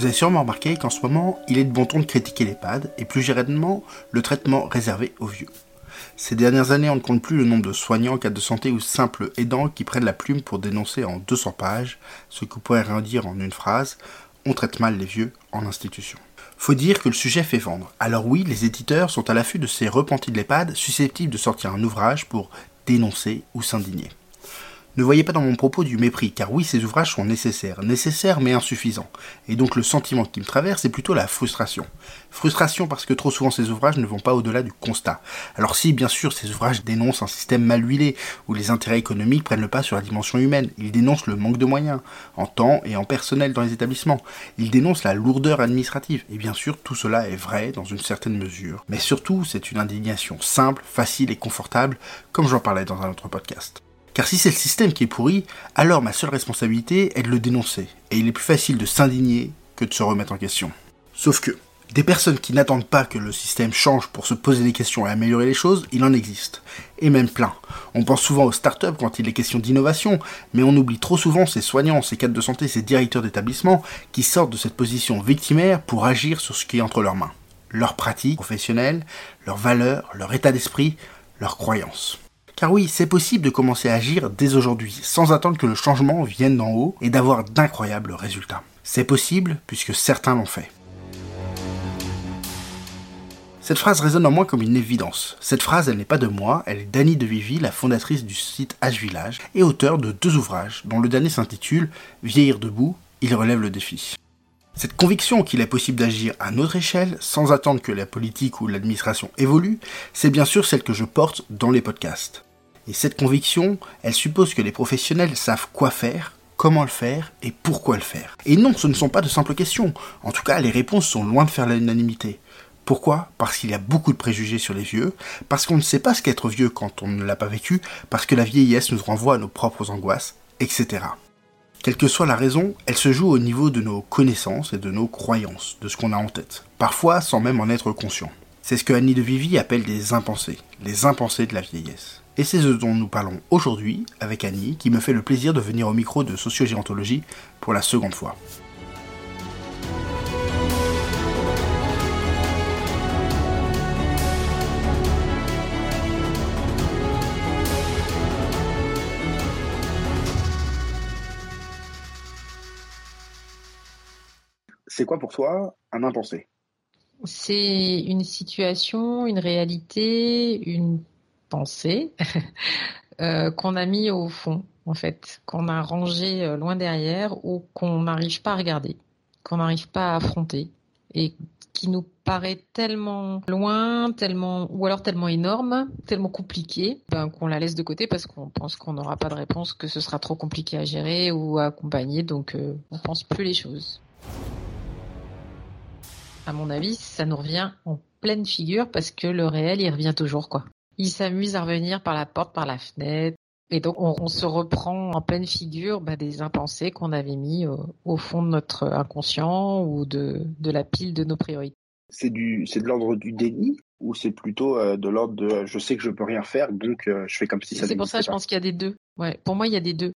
Vous avez sûrement remarqué qu'en ce moment, il est de bon ton de critiquer l'EHPAD et plus généralement le traitement réservé aux vieux. Ces dernières années, on ne compte plus le nombre de soignants, cas de santé ou simples aidants qui prennent la plume pour dénoncer en 200 pages ce que pourrait rien dire en une phrase on traite mal les vieux en institution. Faut dire que le sujet fait vendre. Alors oui, les éditeurs sont à l'affût de ces repentis de l'EHPAD susceptibles de sortir un ouvrage pour dénoncer ou s'indigner. Ne voyez pas dans mon propos du mépris, car oui, ces ouvrages sont nécessaires, nécessaires mais insuffisants. Et donc le sentiment qui me traverse est plutôt la frustration. Frustration parce que trop souvent ces ouvrages ne vont pas au-delà du constat. Alors si, bien sûr, ces ouvrages dénoncent un système mal huilé, où les intérêts économiques prennent le pas sur la dimension humaine, ils dénoncent le manque de moyens, en temps et en personnel dans les établissements, ils dénoncent la lourdeur administrative, et bien sûr, tout cela est vrai dans une certaine mesure. Mais surtout, c'est une indignation simple, facile et confortable, comme j'en parlais dans un autre podcast. Car si c'est le système qui est pourri, alors ma seule responsabilité est de le dénoncer, et il est plus facile de s'indigner que de se remettre en question. Sauf que, des personnes qui n'attendent pas que le système change pour se poser des questions et améliorer les choses, il en existe. Et même plein. On pense souvent aux startups quand il est question d'innovation, mais on oublie trop souvent ces soignants, ces cadres de santé, ces directeurs d'établissement qui sortent de cette position victimaire pour agir sur ce qui est entre leurs mains. Leurs pratiques professionnelles, leurs valeurs, leur état d'esprit, leurs croyances. Car oui, c'est possible de commencer à agir dès aujourd'hui, sans attendre que le changement vienne d'en haut et d'avoir d'incroyables résultats. C'est possible puisque certains l'ont fait. Cette phrase résonne en moi comme une évidence. Cette phrase, elle n'est pas de moi, elle est d'Annie de Vivi, la fondatrice du site H Village, et auteur de deux ouvrages, dont le dernier s'intitule Vieillir debout, il relève le défi. Cette conviction qu'il est possible d'agir à notre échelle, sans attendre que la politique ou l'administration évolue, c'est bien sûr celle que je porte dans les podcasts. Et cette conviction, elle suppose que les professionnels savent quoi faire, comment le faire et pourquoi le faire. Et non, ce ne sont pas de simples questions. En tout cas, les réponses sont loin de faire l'unanimité. Pourquoi? Parce qu'il y a beaucoup de préjugés sur les vieux, parce qu'on ne sait pas ce qu'être vieux quand on ne l'a pas vécu, parce que la vieillesse nous renvoie à nos propres angoisses, etc. Quelle que soit la raison, elle se joue au niveau de nos connaissances et de nos croyances, de ce qu'on a en tête, parfois sans même en être conscient. C'est ce que Annie de Vivi appelle des impensés, les impensés de la vieillesse. Et c'est ce dont nous parlons aujourd'hui avec Annie, qui me fait le plaisir de venir au micro de Sociogérontologie pour la seconde fois. C'est quoi pour toi un impensé? C'est une situation, une réalité, une pensée euh, qu'on a mis au fond, en fait, qu'on a rangé euh, loin derrière ou qu'on n'arrive pas à regarder, qu'on n'arrive pas à affronter et qui nous paraît tellement loin, tellement ou alors tellement énorme, tellement compliqué, ben, qu'on la laisse de côté parce qu'on pense qu'on n'aura pas de réponse, que ce sera trop compliqué à gérer ou à accompagner, donc euh, on pense plus les choses. À mon avis, ça nous revient en pleine figure parce que le réel, il revient toujours, quoi il s'amuse à revenir par la porte, par la fenêtre. Et donc, on, se reprend en pleine figure bah, des impensés qu'on avait mis au, fond de notre inconscient ou de, la pile de nos priorités. C'est du, c'est de l'ordre du déni ou c'est plutôt euh, de l'ordre de je sais que je peux rien faire donc euh, je fais comme si ça. C'est pour ça, je pense qu'il y a des deux. Ouais, pour moi, il y a des deux.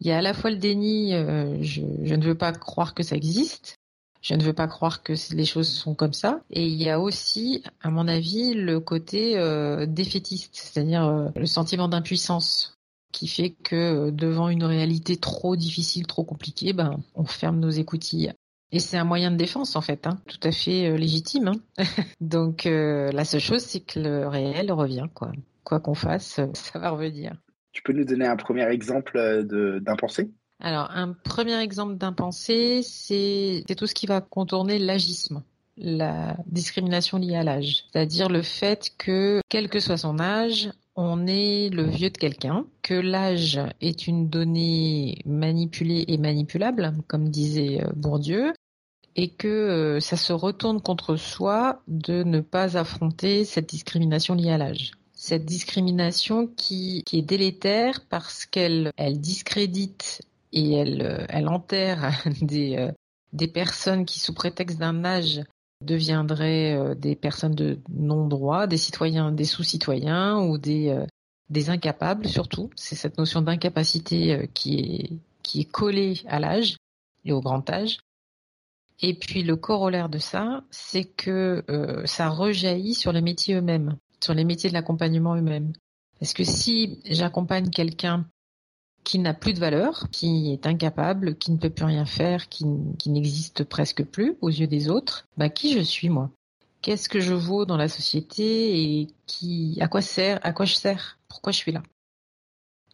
Il y a à la fois le déni, euh, je, je ne veux pas croire que ça existe, je ne veux pas croire que les choses sont comme ça. Et il y a aussi, à mon avis, le côté euh, défaitiste, c'est-à-dire euh, le sentiment d'impuissance qui fait que euh, devant une réalité trop difficile, trop compliquée, ben, on ferme nos écoutilles. Et c'est un moyen de défense en fait, hein, tout à fait légitime. Hein. Donc la seule chose, c'est que le réel revient, quoi. Quoi qu'on fasse, ça va revenir. Tu peux nous donner un premier exemple d'impensé alors, un premier exemple d'impensé, c'est tout ce qui va contourner l'agisme, la discrimination liée à l'âge. C'est-à-dire le fait que, quel que soit son âge, on est le vieux de quelqu'un, que l'âge est une donnée manipulée et manipulable, comme disait euh, Bourdieu, et que euh, ça se retourne contre soi de ne pas affronter cette discrimination liée à l'âge cette discrimination qui, est délétère parce qu'elle elle discrédite et elle, euh, elle enterre des, euh, des personnes qui, sous prétexte d'un âge, deviendraient euh, des personnes de non-droit, des citoyens, des sous-citoyens ou des, des incapables surtout. C'est cette notion d'incapacité qui est, qui est collée à l'âge et au grand âge. Et puis le corollaire de ça, c'est que ça rejaillit sur les métiers eux-mêmes, sur les métiers de l'accompagnement eux-mêmes. Parce que si j'accompagne quelqu'un qui n'a plus de valeur, qui est incapable, qui ne peut plus rien faire, qui, n'existe presque plus aux yeux des autres, bah qui je suis moi? Qu'est-ce que je vaux dans la société et qui, à quoi sert, à quoi je sers? Pourquoi je suis là?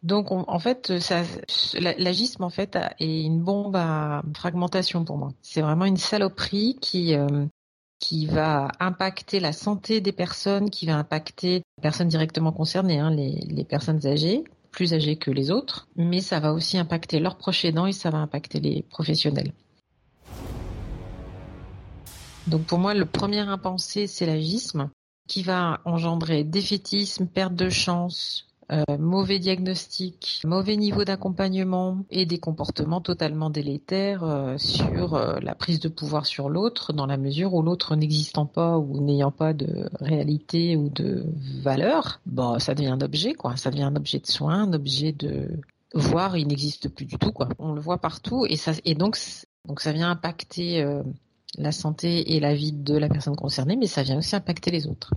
Donc en fait, l'agisme en fait est une bombe à fragmentation pour moi. C'est vraiment une saloperie qui euh, qui va impacter la santé des personnes, qui va impacter les personnes directement concernées, hein, les personnes âgées, plus âgés que les autres, mais ça va aussi impacter leurs proches aidants et ça va impacter les professionnels. Donc pour moi, le premier impensé, c'est l'agisme, qui va engendrer défaitisme, perte de chance, euh, mauvais diagnostic, mauvais niveau d'accompagnement et des comportements totalement délétères euh, sur euh, la prise de pouvoir sur l'autre, dans la mesure où l'autre n'existant pas ou n'ayant pas de réalité ou de valeur, bon, ça devient un objet, quoi. Ça devient un objet de soin, un objet de voire il n'existe plus du tout, quoi. On le voit partout et ça et donc donc ça vient impacter la santé et la vie de la personne concernée, mais ça vient aussi impacter les autres.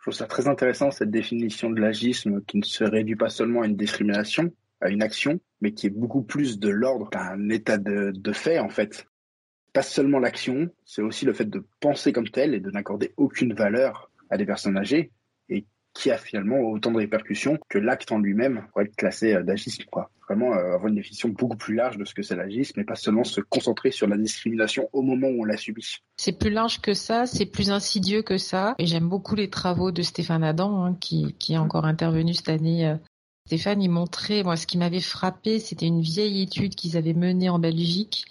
Je trouve ça très intéressant, cette définition de l'agisme qui ne se réduit pas seulement à une discrimination, à une action, mais qui est beaucoup plus de l'ordre d'un état de, de fait, en fait. Pas seulement l'action, c'est aussi le fait de penser comme tel et de n'accorder aucune valeur à des personnes âgées qui a finalement autant de répercussions que l'acte en lui-même pour être classé euh, d'agisme. Vraiment euh, avoir une définition beaucoup plus large de ce que c'est l'agisme et pas seulement se concentrer sur la discrimination au moment où on la subit. C'est plus large que ça, c'est plus insidieux que ça. Et j'aime beaucoup les travaux de Stéphane Adam hein, qui, qui est encore intervenu cette année. Euh. Stéphane, il montrait, moi, ce qui m'avait frappé, c'était une vieille étude qu'ils avaient menée en Belgique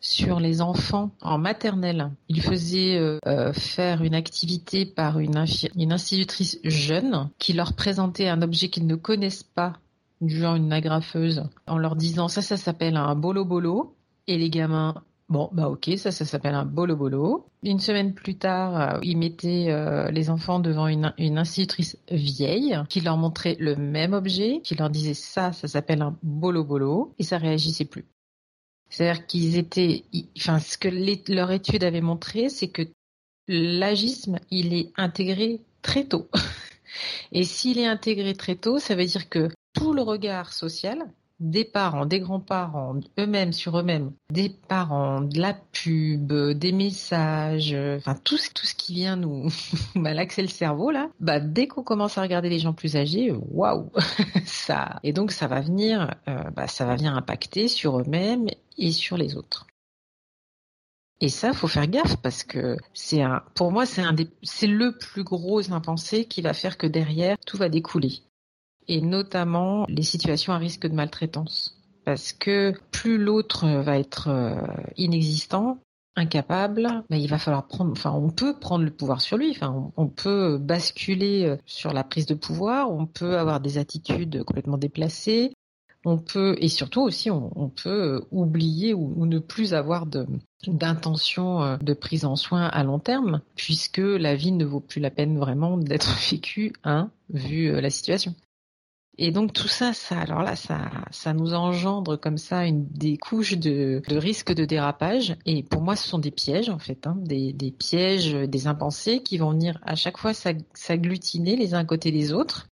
sur les enfants en maternelle. Il faisait euh, euh, faire une activité par une, institutrice jeune qui leur présentait un objet qu'ils ne connaissent pas, du genre une agrafeuse, en leur disant ça, ça s'appelle un bolo bolo. Et les gamins, Bon, bah ok, ça, ça s'appelle un bolo bolo. Une semaine plus tard, euh, ils mettaient les enfants devant une, une, institutrice vieille qui leur montrait le même objet, qui leur disait ça, ça s'appelle un bolo bolo, et ça réagissait plus. C'est-à-dire qu'ils étaient, enfin, ce que leur étude avait montré, c'est que l'agisme, il est intégré très tôt. Et s'il est intégré très tôt, ça veut dire que tout le regard social, des parents, des grands-parents, eux-mêmes sur eux-mêmes, des parents, de la pub, des messages, enfin tout, tout ce qui vient nous malaxer le cerveau là, bah dès qu'on commence à regarder les gens plus âgés, waouh, ça et donc ça va venir, euh, bah, ça va venir impacter sur eux-mêmes et sur les autres. Et ça, faut faire gaffe parce que c'est un, pour moi, c'est un des, c'est le plus gros impensé qui va faire que derrière tout va découler et notamment les situations à risque de maltraitance. Parce que plus l'autre va être euh, inexistant, incapable, ben il va falloir prendre, enfin, on peut prendre le pouvoir sur lui, enfin, on, peut basculer euh, sur la prise de pouvoir, on peut avoir des attitudes complètement déplacées, on peut, et surtout aussi, on, peut oublier ou, ne plus avoir d'intention euh, de prise en soin à long terme, puisque la vie ne vaut plus la peine vraiment d'être vécue, hein, vu la situation. Et donc tout ça, ça, alors là, ça, ça nous engendre comme ça une des couches de, risque de dérapage. Et pour moi, ce sont des pièges en fait, hein, des, pièges, des impensés qui vont venir à chaque fois s'agglutiner les uns côté des autres.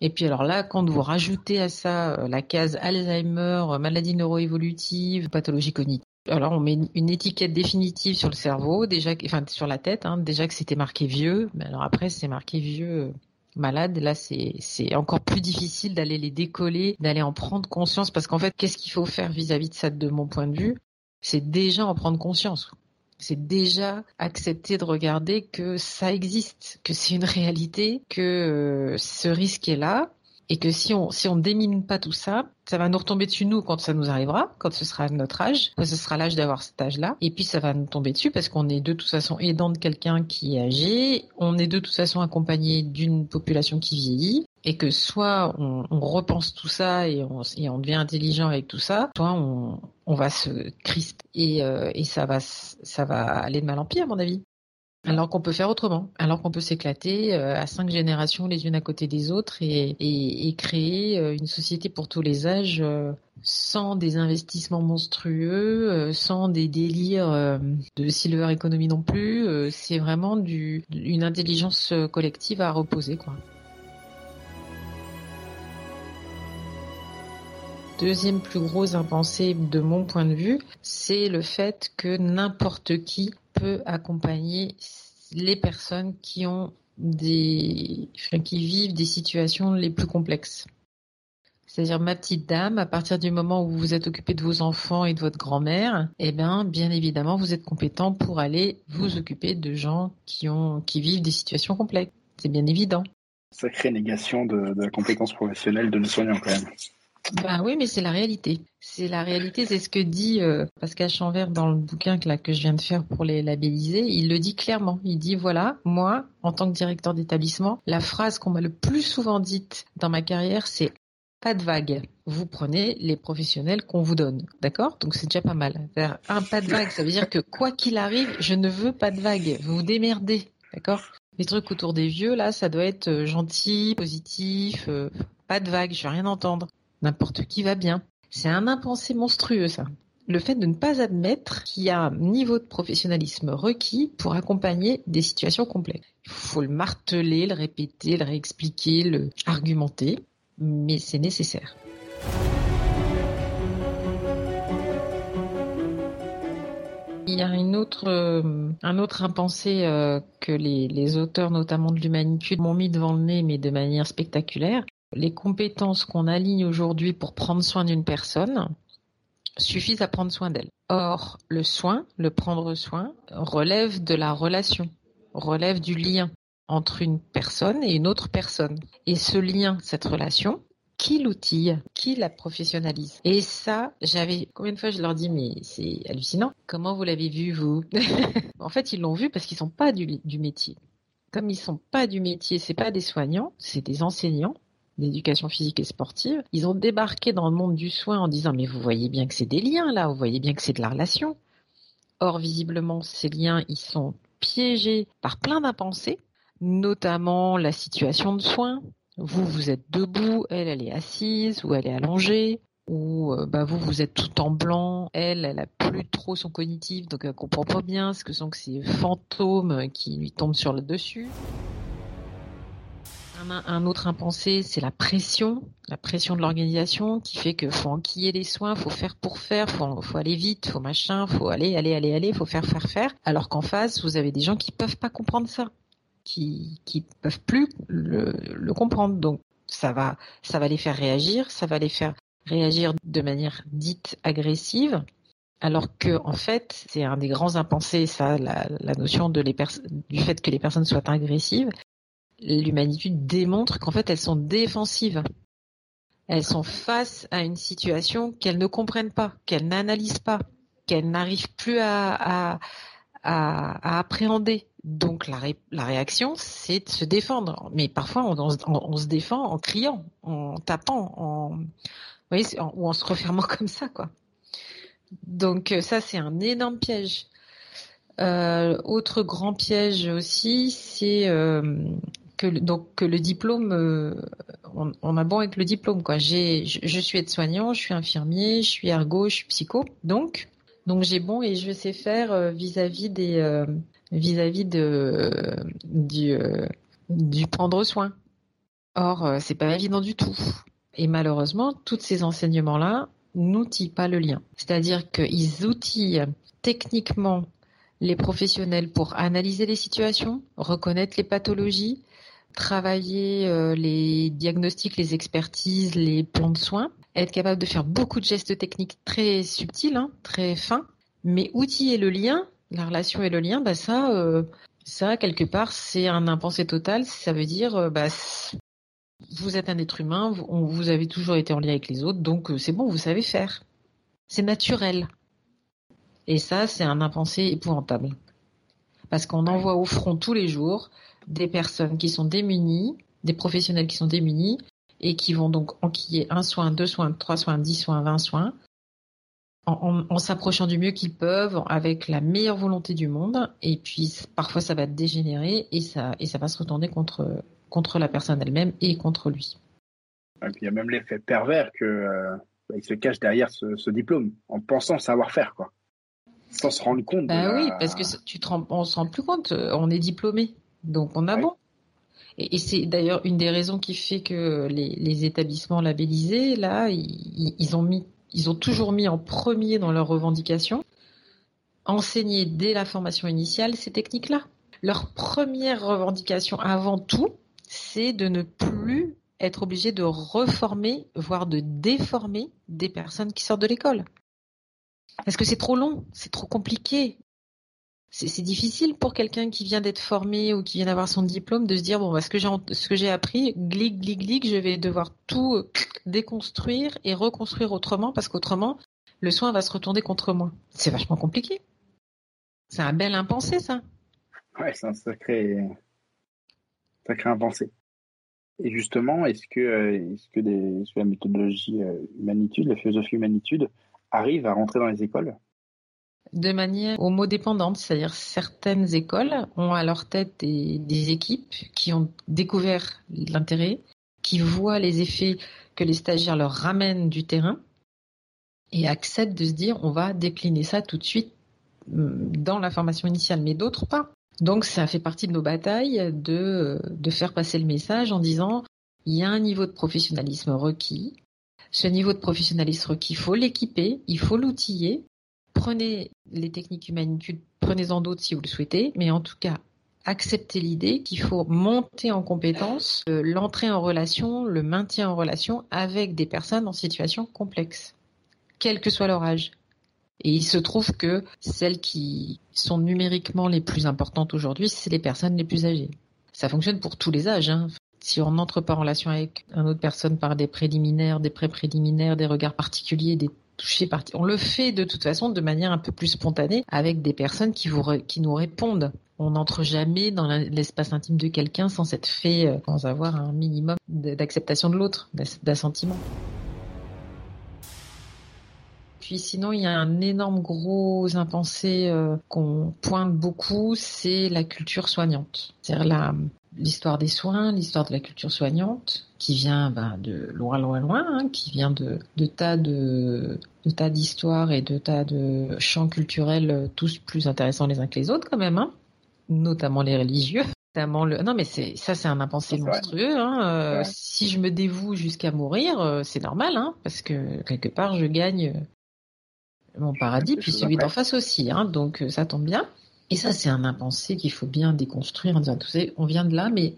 Et puis alors là, quand vous rajoutez à ça euh, la case Alzheimer, maladie neuroévolutive, pathologie cognitive, alors on met une étiquette définitive sur le cerveau, déjà, enfin sur la tête, hein, déjà que c'était marqué vieux, mais alors après c'est marqué vieux malades, là c'est encore plus difficile d'aller les décoller, d'aller en prendre conscience parce qu'en fait, qu'est-ce qu'il faut faire vis-à-vis de ça de mon point de vue? C'est déjà en prendre conscience. C'est déjà accepter de regarder que ça existe, que c'est une réalité, que euh, ce risque est là et que si on si on démine pas tout ça, ça va nous retomber dessus nous quand ça nous arrivera, quand ce sera notre âge, quand ce sera l'âge d'avoir cet âge-là, et puis ça va nous tomber dessus parce qu'on est de toute façon aidant de quelqu'un qui est âgé, on est de toute façon accompagné d'une population qui vieillit, et que soit on, repense tout ça et on, et on, devient intelligent avec tout ça, soit on, on va se crisper et, euh, et ça va ça va aller de mal en pire à mon avis. Alors qu'on peut faire autrement, alors qu'on peut s'éclater euh, à cinq générations les unes à côté des autres et, créer euh, une société pour tous les âges euh, sans des investissements monstrueux, sans des délires de silver economy non plus. C'est vraiment une intelligence collective à reposer, quoi. Deuxième plus gros impensé de mon point de vue, c'est le fait que n'importe qui peut accompagner les personnes qui ont des, qui vivent des situations les plus complexes. C'est-à-dire ma petite dame, à partir du moment où vous êtes occupé de vos enfants et de votre grand-mère, eh bien, bien évidemment, vous êtes compétent pour aller vous occuper de gens qui ont, qui vivent des situations complexes. C'est bien évident. Sacrée négation de, de la compétence professionnelle de nos soignants, quand même. Ben oui, mais c'est la réalité. C'est la réalité, c'est ce que dit euh, Pascal Chanvert dans le bouquin que, là, que je viens de faire pour les labelliser. Il le dit clairement. Il dit voilà, moi, en tant que directeur d'établissement, la phrase qu'on m'a le plus souvent dite dans ma carrière, c'est pas de vague. Vous prenez les professionnels qu'on vous donne, d'accord? Donc c'est déjà pas mal. Un pas de vague, ça veut dire que quoi qu'il arrive, je ne veux pas de vague. Vous vous démerdez, d'accord? Les trucs autour des vieux, là, ça doit être euh, gentil, positif, euh, pas de vague, je veux rien entendre. N'importe qui va bien. C'est un impensé monstrueux, ça. Le fait de ne pas admettre qu'il y a un niveau de professionnalisme requis pour accompagner des situations complexes. Il faut le marteler, le répéter, le réexpliquer, le argumenter mais c'est nécessaire. Il y a une euh, un autre impensé euh, que les, les, auteurs, notamment de l'humanitude, m'ont mis devant le nez, mais de manière spectaculaire. Les compétences qu'on aligne aujourd'hui pour prendre soin d'une personne suffisent à prendre soin d'elle. Or, le soin, le prendre soin, relève de la relation, relève du lien entre une personne et une autre personne. Et ce lien, cette relation, qui l'outille, qui la professionnalise? Et ça, j'avais combien de fois je leur dis mais c'est hallucinant. Comment vous l'avez vu vous? En fait, ils l'ont vu parce qu'ils sont pas du, métier. Comme ils sont pas du métier, c'est pas des soignants, c'est des enseignants d'éducation physique et sportive. Ils ont débarqué dans le monde du soin en disant mais vous voyez bien que c'est des liens là, vous voyez bien que c'est de la relation. Or visiblement ces liens ils sont piégés par plein d'impensés notamment la situation de soins. Vous, vous êtes debout, elle, elle est assise ou elle est allongée, ou euh, bah vous, vous êtes tout en blanc, elle, elle a plus trop son cognitif, donc elle comprend pas bien ce que sont ces fantômes qui lui tombent sur le dessus. Un, autre impensé, c'est la pression, la pression de l'organisation qui fait que faut enquiller les soins, faut faire pour faire, faut, faut aller vite, faut machin, faut aller, aller, aller, aller, faut faire, faire, faire. Alors qu'en face, vous avez des gens qui peuvent pas comprendre ça qui qui peuvent plus le, comprendre. Donc ça va ça va les faire réagir, ça va les faire réagir de manière dite agressive, alors que en fait c'est un des grands impensés ça la, la notion de les du fait que les personnes soient agressives. L'humanité démontre qu'en fait elles sont défensives. Elles sont face à une situation qu'elles ne comprennent pas, qu'elles n'analysent pas, qu'elles n'arrivent plus à, appréhender. Donc la, réaction, c'est de se défendre. Mais parfois, on, se défend en criant, en tapant, ou en se refermant comme ça, quoi. Donc euh, ça, c'est un énorme piège. Euh, autre grand piège aussi, c'est euh, donc que le diplôme, euh, on, on, a bon avec le diplôme, quoi. J'ai, je, suis aide-soignant, je suis infirmier, je suis ergo, je suis psycho, donc donc j'ai bon et je sais faire euh, vis-à-vis des vis-à-vis de du euh, du prendre soin. Or, euh, c'est pas évident du tout. Et malheureusement, tous ces enseignements-là n'outillent pas le lien. C'est-à-dire qu'ils outillent techniquement les professionnels pour analyser les situations, reconnaître les pathologies, travailler euh, les diagnostics, les expertises, les plans de soins, être capable de faire beaucoup de gestes techniques très subtils, hein, très fins, mais outiller le lien la relation et le lien, bah ça, euh, ça quelque part, c'est un impensé total. Ça veut dire, euh, bah, vous êtes un être humain, vous, vous, avez toujours été en lien avec les autres, donc c'est bon, vous savez faire. C'est naturel. Et ça, c'est un impensé épouvantable. Parce qu'on envoie au front tous les jours des personnes qui sont démunies, des professionnels qui sont démunis, et qui vont donc enquiller un soin, deux soins, trois soins, dix soins, vingt soins, en, s'approchant du mieux qu'ils peuvent, avec la meilleure volonté du monde. Et puis parfois ça va dégénérer et ça et ça va se retourner contre contre la personne elle-même et contre lui. il y a même l'effet pervers que euh, bah, il se cache derrière ce, diplôme en pensant savoir faire, quoi. Sans se rendre compte. Bah oui, parce que tu te rends, on se rend plus compte. On est diplômé, donc on a bon. Et, c'est d'ailleurs une des raisons qui fait que les, établissements labellisés, là, ils, ont mis, ils ont toujours mis en premier dans leurs revendications enseigner dès la formation initiale ces techniques-là. Leur première revendication avant tout, c'est de ne plus être obligé de reformer, voire de déformer des personnes qui sortent de l'école. Parce que c'est trop long, c'est trop compliqué. C'est difficile pour quelqu'un qui vient d'être formé ou qui vient d'avoir son diplôme de se dire bon bah, ce que j'ai ce que j'ai appris glic glic glic je vais devoir tout déconstruire et reconstruire autrement parce qu'autrement le soin va se retourner contre moi. C'est vachement compliqué. C'est un bel impensé ça. Ouais, c'est un sacré sacré impensé. Et justement, est-ce que, euh, est-ce que, des, la méthodologie euh, humanitude, la philosophie humanitude, arrive à rentrer dans les écoles? De manière homodépendante, c'est-à-dire certaines écoles ont à leur tête des, équipes qui ont découvert l'intérêt, qui voient les effets que les stagiaires leur ramènent du terrain et acceptent de se dire on va décliner ça tout de suite mm, dans la formation initiale, mais d'autres pas. Donc ça fait partie de nos batailles de, de faire passer le message en disant il y a un niveau de professionnalisme requis. Ce niveau de professionnalisme requis, il faut l'équiper, il faut l'outiller. Prenez les techniques humanitudes, prenez-en d'autres si vous le souhaitez, mais en tout cas, acceptez l'idée qu'il faut monter en compétence euh, l'entrée en relation, le maintien en relation avec des personnes en situation complexe, quel que soit leur âge. Et il se trouve que celles qui sont numériquement les plus importantes aujourd'hui, c'est les personnes les plus âgées. Ça fonctionne pour tous les âges. Hein. Si on n'entre pas en relation avec une autre personne par des préliminaires, des pré-préliminaires, des regards particuliers, des on le fait de toute façon de manière un peu plus spontanée avec des personnes qui, vous qui nous répondent. On n'entre jamais dans l'espace intime de quelqu'un sans s'être fait, euh, sans avoir un minimum d'acceptation de l'autre, d'assentiment. Puis sinon, il y a un énorme gros impensé euh, qu'on pointe beaucoup, c'est la culture soignante. C'est-à-dire l'histoire des soins, l'histoire de la culture soignante, qui vient ben, de loin, loin, loin, hein, qui vient de, de tas de, de tas d'histoires et de tas de champs culturels euh, tous plus intéressants les uns que les autres quand même, hein, notamment les religieux. Notamment le... Non mais c'est ça c'est un impensé monstrueux. Hein. Euh, si je me dévoue jusqu'à mourir, c'est normal, hein, parce que quelque part je gagne mon paradis, puis celui d'en face aussi. Hein, donc euh, ça tombe bien. Et ça, c'est un impensé qu'il faut bien déconstruire en disant, tu sais, on vient de là, mais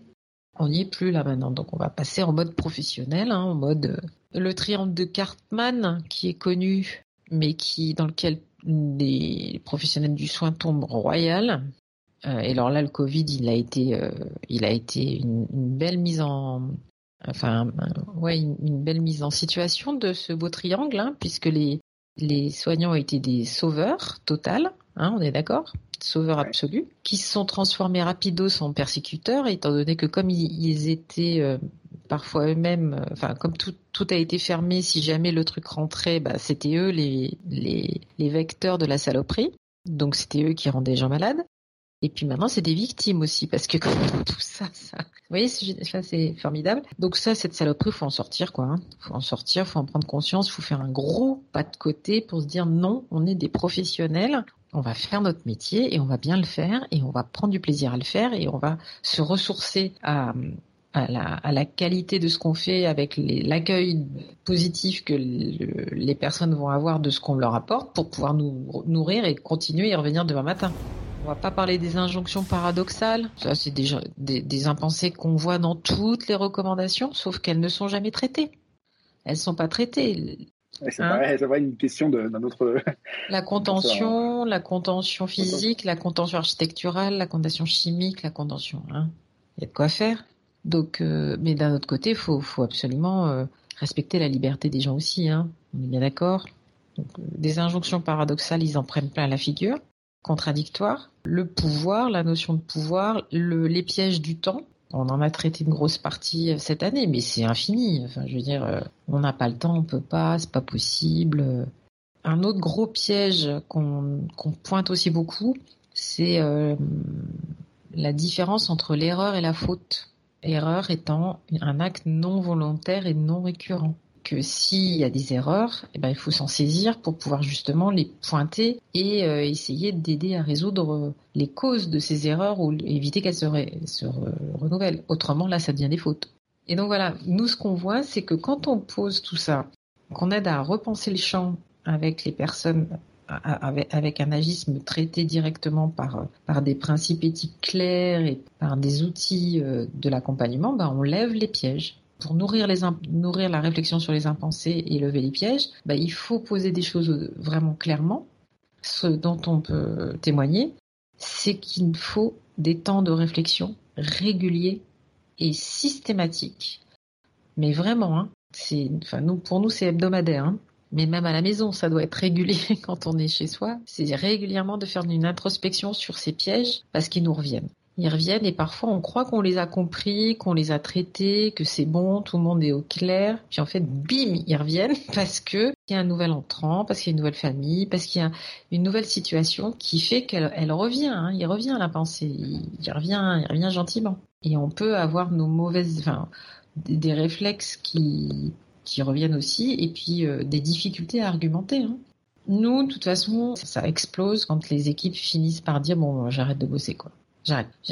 on n'y est plus là maintenant. Donc on va passer en mode professionnel, hein, en mode euh, le triangle de Cartman qui est connu, mais qui dans lequel les professionnels du soin tombent royal. Euh, et alors là, le Covid, il a été, il a été une, belle mise en, enfin, ouais, une, belle mise en situation de ce beau triangle, hein, puisque les les soignants ont été des sauveurs total, hein, on est d'accord? Sauveurs absolus, qui se sont transformés rapidos en persécuteurs, étant donné que comme ils, étaient euh, parfois eux-mêmes, euh, enfin comme tout, tout a été fermé, si jamais le truc rentrait, bah, c'était eux les, les, les vecteurs de la saloperie. Donc c'était eux qui rendaient les gens malades. Et puis maintenant, c'est des victimes aussi, parce que tout ça, ça, vous voyez, ça c'est formidable. Donc ça, cette saloperie, faut en sortir, quoi. Hein. Faut en sortir, faut en prendre conscience, faut faire un gros pas de côté pour se dire non, on est des professionnels, on va faire notre métier et on va bien le faire et on va prendre du plaisir à le faire et on va se ressourcer à, la qualité de ce qu'on fait avec l'accueil positif que les personnes vont avoir de ce qu'on leur apporte pour pouvoir nous nourrir et continuer et revenir demain matin. On va pas parler des injonctions paradoxales. Ça, c'est des, des, impensés qu'on voit dans toutes les recommandations, sauf qu'elles ne sont jamais traitées. Elles sont pas traitées. c'est hein une question d'un autre. La contention, la contention physique, la contention architecturale, la contention chimique, la contention. Hein. Il y a de quoi faire. Donc, euh, mais d'un autre côté, faut, faut absolument euh, respecter la liberté des gens aussi. Hein. On est bien d'accord. Donc, euh, des injonctions paradoxales, ils en prennent plein la figure contradictoire. Le pouvoir, la notion de pouvoir, le, les pièges du temps. On en a traité une grosse partie euh, cette année, mais c'est infini. Je veux dire, euh, on n'a pas le temps, on peut pas, c'est pas possible. Un autre gros piège qu'on pointe aussi beaucoup, c'est euh, la différence entre l'erreur et la faute. Erreur étant un acte non volontaire et non récurrent s'il y a des erreurs, eh ben, il faut s'en saisir pour pouvoir justement les pointer et euh, essayer d'aider à résoudre les causes de ces erreurs ou éviter qu'elles se, se renouvellent. Autrement, là, ça devient des fautes. Et donc voilà, nous, ce qu'on voit, c'est que quand on pose tout ça, qu'on aide à repenser le champ avec les personnes avec, un agisme traité directement par, par des principes éthiques clairs et par des outils euh, de l'accompagnement, ben on lève les pièges. Pour nourrir, la réflexion sur les impensés et lever les pièges, ben il faut poser des choses vraiment clairement. Ce dont on peut témoigner, c'est qu'il faut des temps de réflexion réguliers et systématiques. Mais vraiment, hein, pour nous, c'est hebdomadaire. Hein mais même à la maison, ça doit être régulier quand on est chez soi. C'est régulièrement de faire une introspection sur ces pièges parce qu'ils nous reviennent. Ils reviennent et parfois on croit qu'on les a compris, qu'on les a traités, que c'est bon, tout le monde est au clair. Puis en fait, bim, ils reviennent parce que il y a un nouvel entrant, parce qu'il y a une nouvelle famille, parce qu'il y a une nouvelle situation qui fait qu'elle elle revient. Hein, il revient la pensée, il, revient, il revient gentiment. Et on peut avoir nos mauvaises, enfin, des réflexes qui qui reviennent aussi, et puis euh, des difficultés à argumenter. Hein. Nous, de toute façon, ça explose quand les équipes finissent par dire bon, j'arrête de bosser quoi.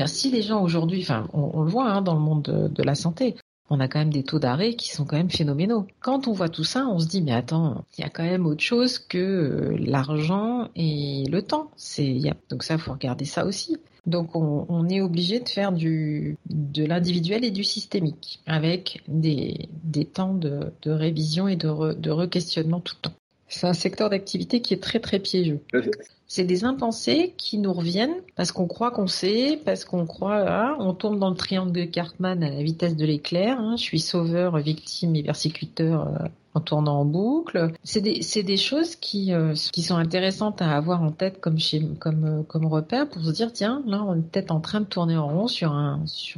Si les gens aujourd'hui, enfin, on, le voit hein, dans le monde de, la santé, on a quand même des taux d'arrêt qui sont quand même phénoménaux. Quand on voit tout ça, on se dit mais attends, il y a quand même autre chose que euh, l'argent et le temps. Donc ça, faut regarder ça aussi. Donc on, est obligé de faire du, de l'individuel et du systémique avec des, des temps de, de révision et de, de re-questionnement tout le temps. C'est un secteur d'activité qui est très très piégeux. C'est des impensés qui nous reviennent parce qu'on croit qu'on sait, parce qu'on croit, hein, on tombe dans le triangle de Cartman à la vitesse de l'éclair. Hein, je suis sauveur, victime et persécuteur euh, en tournant en boucle. C'est des, choses qui, euh, qui sont intéressantes à avoir en tête euh, comme repère pour se dire tiens, là on est peut-être en train de tourner en rond sur,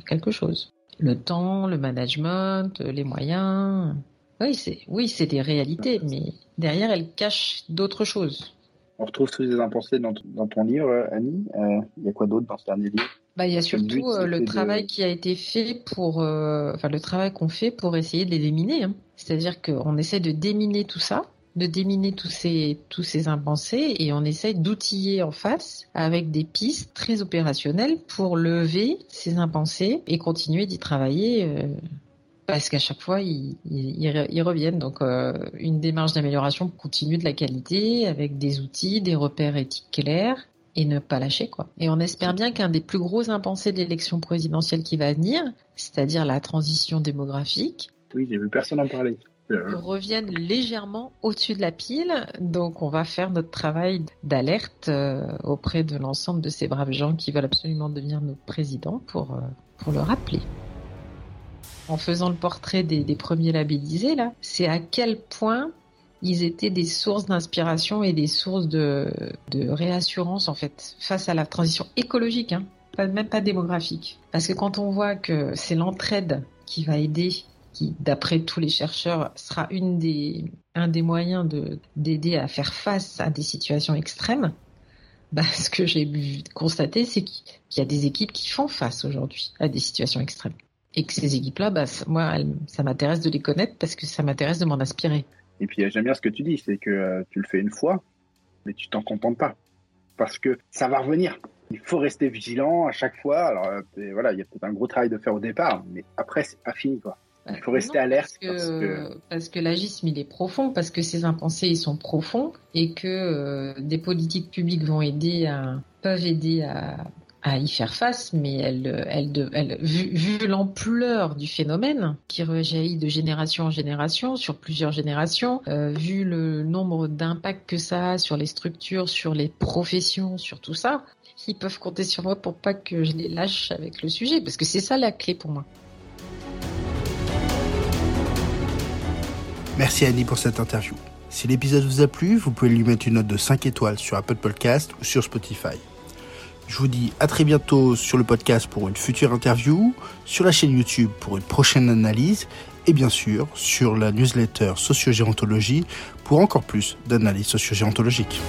quelque chose. Le temps, le management, les moyens. Oui, c'est des réalités, mais derrière elles cachent d'autres choses. On retrouve tous ces impensés dans, dans ton livre, Annie. Euh, il y a quoi d'autre dans ce dernier livre? Bah, il y a surtout euh, le, travail qui a été fait pour, euh, enfin le travail qu'on fait pour essayer de les déminer. Hein. C'est-à-dire qu'on essaie de déminer tout ça, de déminer tous ces tous ces impensés et on essaie d'outiller en face avec des pistes très opérationnelles pour lever ces impensés et continuer d'y travailler parce qu'à chaque fois ils, ils, reviennent. Donc euh, une démarche d'amélioration continue de la qualité avec des outils, des repères éthiques clairs et ne pas lâcher quoi. Et on espère bien qu'un des plus gros impensés de l'élection présidentielle qui va venir, c'est-à-dire la transition démographique. Oui, j'ai vu personne en parler. reviennent légèrement au-dessus de la pile. Donc on va faire notre travail d'alerte euh, auprès de l'ensemble de ces braves gens qui veulent absolument devenir nos présidents pour, euh, pour le rappeler en faisant le portrait des, premiers labellisés, là, c'est à quel point ils étaient des sources d'inspiration et des sources de, réassurance, en fait, face à la transition écologique, hein, pas, même pas démographique. Parce que quand on voit que c'est l'entraide qui va aider, qui, d'après tous les chercheurs, sera une des, un des moyens d'aider à faire face à des situations extrêmes, bah, ce que j'ai constaté, c'est qu'il y a des équipes qui font face aujourd'hui à des situations extrêmes et que ces équipes-là, bah, moi, ça m'intéresse de les connaître parce que ça m'intéresse de m'en inspirer. Et puis j'aime bien ce que tu dis, c'est que euh, tu le fais une fois, mais tu t'en contentes pas parce que ça va revenir. Il faut rester vigilant à chaque fois. Alors euh, voilà, il y a peut-être un gros travail de faire au départ, mais après c'est pas fini quoi. Il faut rester alerte parce que, parce que, l'agisme il est profond, parce que ces impensés ils sont profonds et que euh, des politiques publiques vont aider à peuvent aider à à y faire face, mais elle, elle, elle, vu, l'ampleur du phénomène qui rejaillit de génération en génération, sur plusieurs générations, euh, vu le nombre d'impacts que ça a sur les structures, sur les professions, sur tout ça, ils peuvent compter sur moi pour pas que je les lâche avec le sujet, parce que c'est ça la clé pour moi. Merci Annie pour cette interview. Si l'épisode vous a plu, vous pouvez lui mettre une note de 5 étoiles sur Apple Podcast ou sur Spotify. Je vous dis à très bientôt sur le podcast pour une future interview, sur la chaîne YouTube pour une prochaine analyse et bien sûr sur la newsletter Sociogérontologie pour encore plus d'analyses sociogérontologiques.